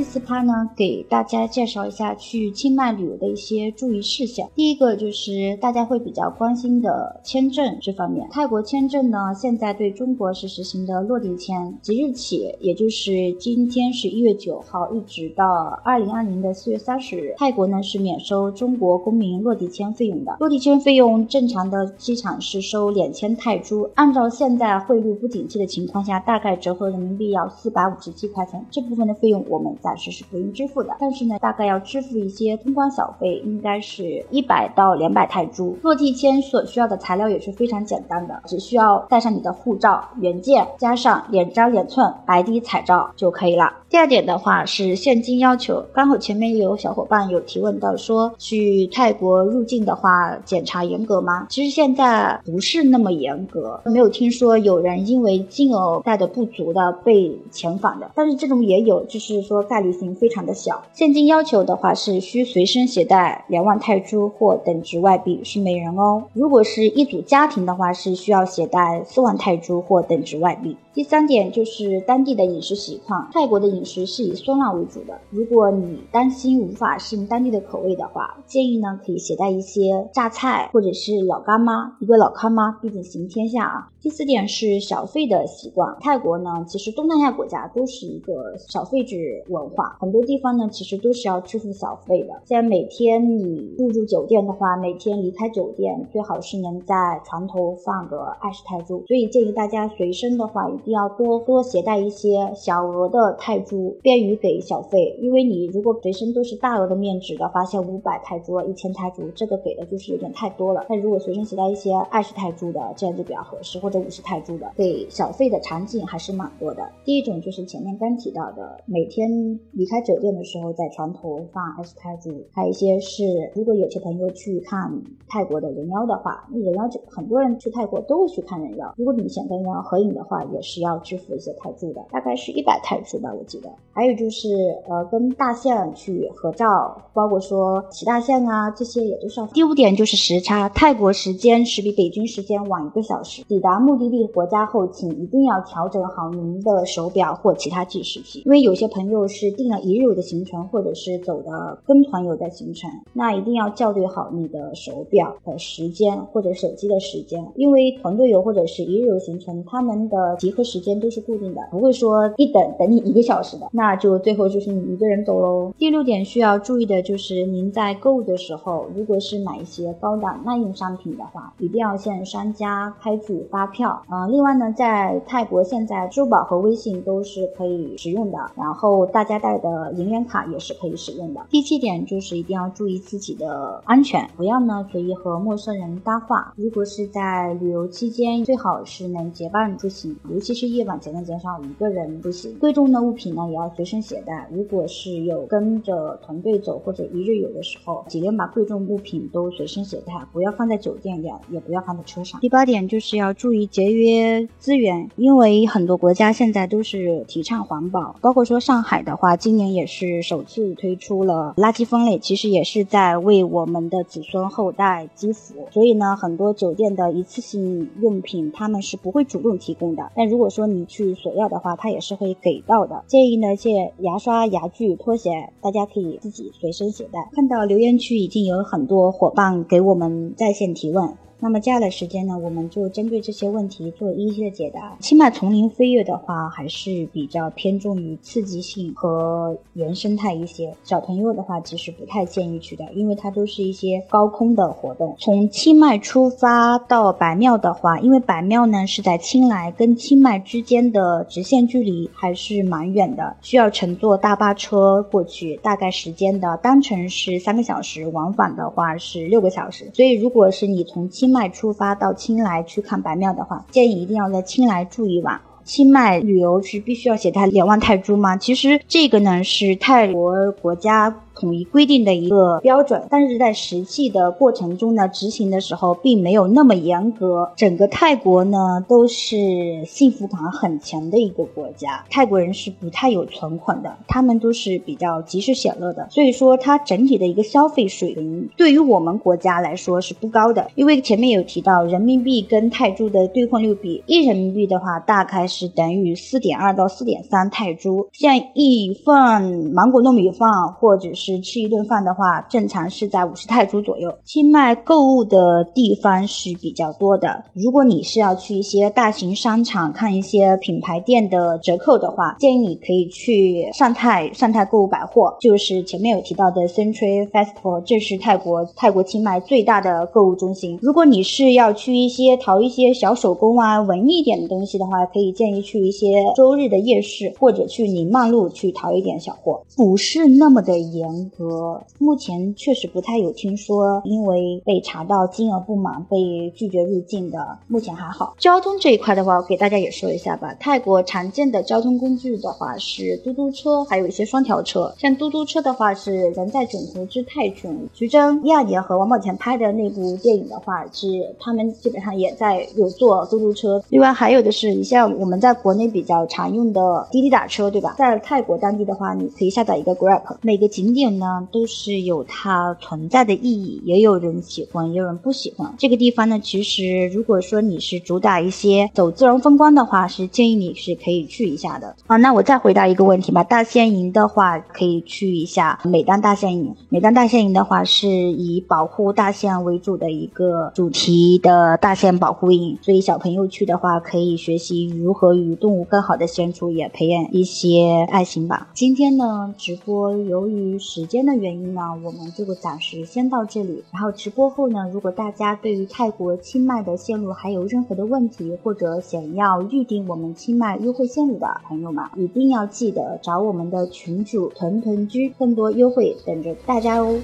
第四趴呢，给大家介绍一下去清迈旅游的一些注意事项。第一个就是大家会比较关心的签证这方面。泰国签证呢，现在对中国是实行的落地签，即日起，也就是今天是一月九号，一直到二零二零的四月三十日，泰国呢是免收中国公民落地签费用的。落地签费用正常的机场是收两千泰铢，按照现在汇率不景气的情况下，大概折合人民币要四百五十七块钱。这部分的费用我们在暂时是不用支付的，但是呢，大概要支付一些通关小费，应该是一百到两百泰铢。落地签所需要的材料也是非常简单的，只需要带上你的护照原件，加上两张两寸白底彩照就可以了。第二点的话是现金要求，刚好前面有小伙伴有提问到说，去泰国入境的话检查严格吗？其实现在不是那么严格，没有听说有人因为金额带的不足的被遣返的，但是这种也有，就是说概率性非常的小。现金要求的话是需随身携带两万泰铢或等值外币，是每人哦。如果是一组家庭的话，是需要携带四万泰铢或等值外币。第三点就是当地的饮食习惯，泰国的饮食是以酸辣为主的。如果你担心无法适应当地的口味的话，建议呢可以携带一些榨菜或者是老干妈，一个老干妈毕竟行天下啊。第四点是小费的习惯，泰国呢其实东南亚国家都是一个小费制文文化，很多地方呢其实都是要支付小费的。像每天你入住酒店的话，每天离开酒店最好是能在床头放个二十泰铢，所以建议大家随身的话。一定要多多携带一些小额的泰铢，便于给小费。因为你如果随身都是大额的面值的话，像五百泰铢、一千泰铢，这个给的就是有点太多了。那如果随身携带一些二十泰铢的，这样就比较合适，或者五十泰铢的，给小费的场景还是蛮多的。第一种就是前面刚提到的，每天离开酒店的时候在床头放二十泰铢；还有一些是，如果有些朋友去看泰国的人妖的话，那人妖就很多人去泰国都会去看人妖。如果你想跟人妖合影的话，也是。要支付一些泰铢的，大概是一百泰铢吧，我记得。还有就是，呃，跟大象去合照，包括说骑大象啊，这些也都是要。第五点就是时差，泰国时间是比北京时间晚一个小时。抵达目的地国家后，请一定要调整好您的手表或其他计时器，因为有些朋友是是定了一日游的行程，或者是走的跟团游的行程，那一定要校对好你的手表的时间或者手机的时间，因为团队游或者是一日游行程，他们的集合。时间都是固定的，不会说一等等你一个小时的，那就最后就是你一个人走喽。第六点需要注意的就是，您在购物的时候，如果是买一些高档耐用商品的话，一定要向商家开具发票。嗯，另外呢，在泰国现在支付宝和微信都是可以使用的，然后大家带的银联卡也是可以使用的。第七点就是一定要注意自己的安全，不要呢随意和陌生人搭话。如果是在旅游期间，最好是能结伴出行，尤其。是夜晚尽量减少一个人出行，贵重的物品呢也要随身携带。如果是有跟着团队走或者一日游的时候，尽量把贵重物品都随身携带，不要放在酒店里也不要放在车上。第八点就是要注意节约资源，因为很多国家现在都是提倡环保，包括说上海的话，今年也是首次推出了垃圾分类，其实也是在为我们的子孙后代积福。所以呢，很多酒店的一次性用品他们是不会主动提供的，但如果说你去索要的话，他也是会给到的。建议呢，借牙刷、牙具、拖鞋，大家可以自己随身携带。看到留言区已经有很多伙伴给我们在线提问。那么接下来时间呢，我们就针对这些问题做一一的解答。清迈丛林飞跃的话，还是比较偏重于刺激性和原生态一些。小朋友的话，其实不太建议去的，因为它都是一些高空的活动。从清迈出发到白庙的话，因为白庙呢是在清莱跟清迈之间的直线距离还是蛮远的，需要乘坐大巴车过去，大概时间的单程是三个小时，往返的话是六个小时。所以如果是你从清迈出发到清莱去看白庙的话，建议一定要在清莱住一晚。清迈旅游是必须要携带两万泰铢吗？其实这个呢是泰国国家。统一规定的一个标准，但是在实际的过程中呢，执行的时候并没有那么严格。整个泰国呢都是幸福感很强的一个国家，泰国人是不太有存款的，他们都是比较及时享乐的，所以说它整体的一个消费水平对于我们国家来说是不高的，因为前面有提到人民币跟泰铢的兑换率比，一人民币的话大概是等于四点二到四点三泰铢，像一份芒果糯米饭或者是吃一顿饭的话，正常是在五十泰铢左右。清迈购物的地方是比较多的，如果你是要去一些大型商场看一些品牌店的折扣的话，建议你可以去上泰上泰购物百货，就是前面有提到的 Century Festival，这是泰国泰国清迈最大的购物中心。如果你是要去一些淘一些小手工啊文艺点的东西的话，可以建议去一些周日的夜市，或者去宁曼路去淘一点小货，不是那么的严格。目前确实不太有听说因为被查到金额不满被拒绝入境的，目前还好。交通这一块的话，我给大家也说一下吧。泰国常见的交通工具的话是嘟嘟车，还有一些双条车。像嘟嘟车的话是《人在囧途之泰囧》，徐峥一二年和王宝强拍的那部电影的话，是他们基本上也在有坐嘟嘟车。另外还有的是，你像我们在国内比较常用的滴滴打车，对吧？在泰国当地的话，你可以下载一个 Grab。每个景点呢都是有它存在的意义，也有人喜欢，也有人不喜欢。这个地方呢，其实如果说你是主打一些走自然风光的话，是建议你是可以去一下的。啊，那我再回答一个问题吧。大象营的话，可以去一下美丹大象营。美丹大象营的话，是以保护大象为主的一个主题的大象保护营，所以小朋友去的话，可以学习如何与动物更好的相处，也培养一些爱心吧。今天呢，直播由于时间的原因呢，我们这个暂时先到这里。然后直播后呢，如果大家对于泰国清迈的线路还有任何的问题，或者想要预定我们清迈优惠线路的朋友们，一定要记得找我们的群主屯屯居，更多优惠等着大家哦。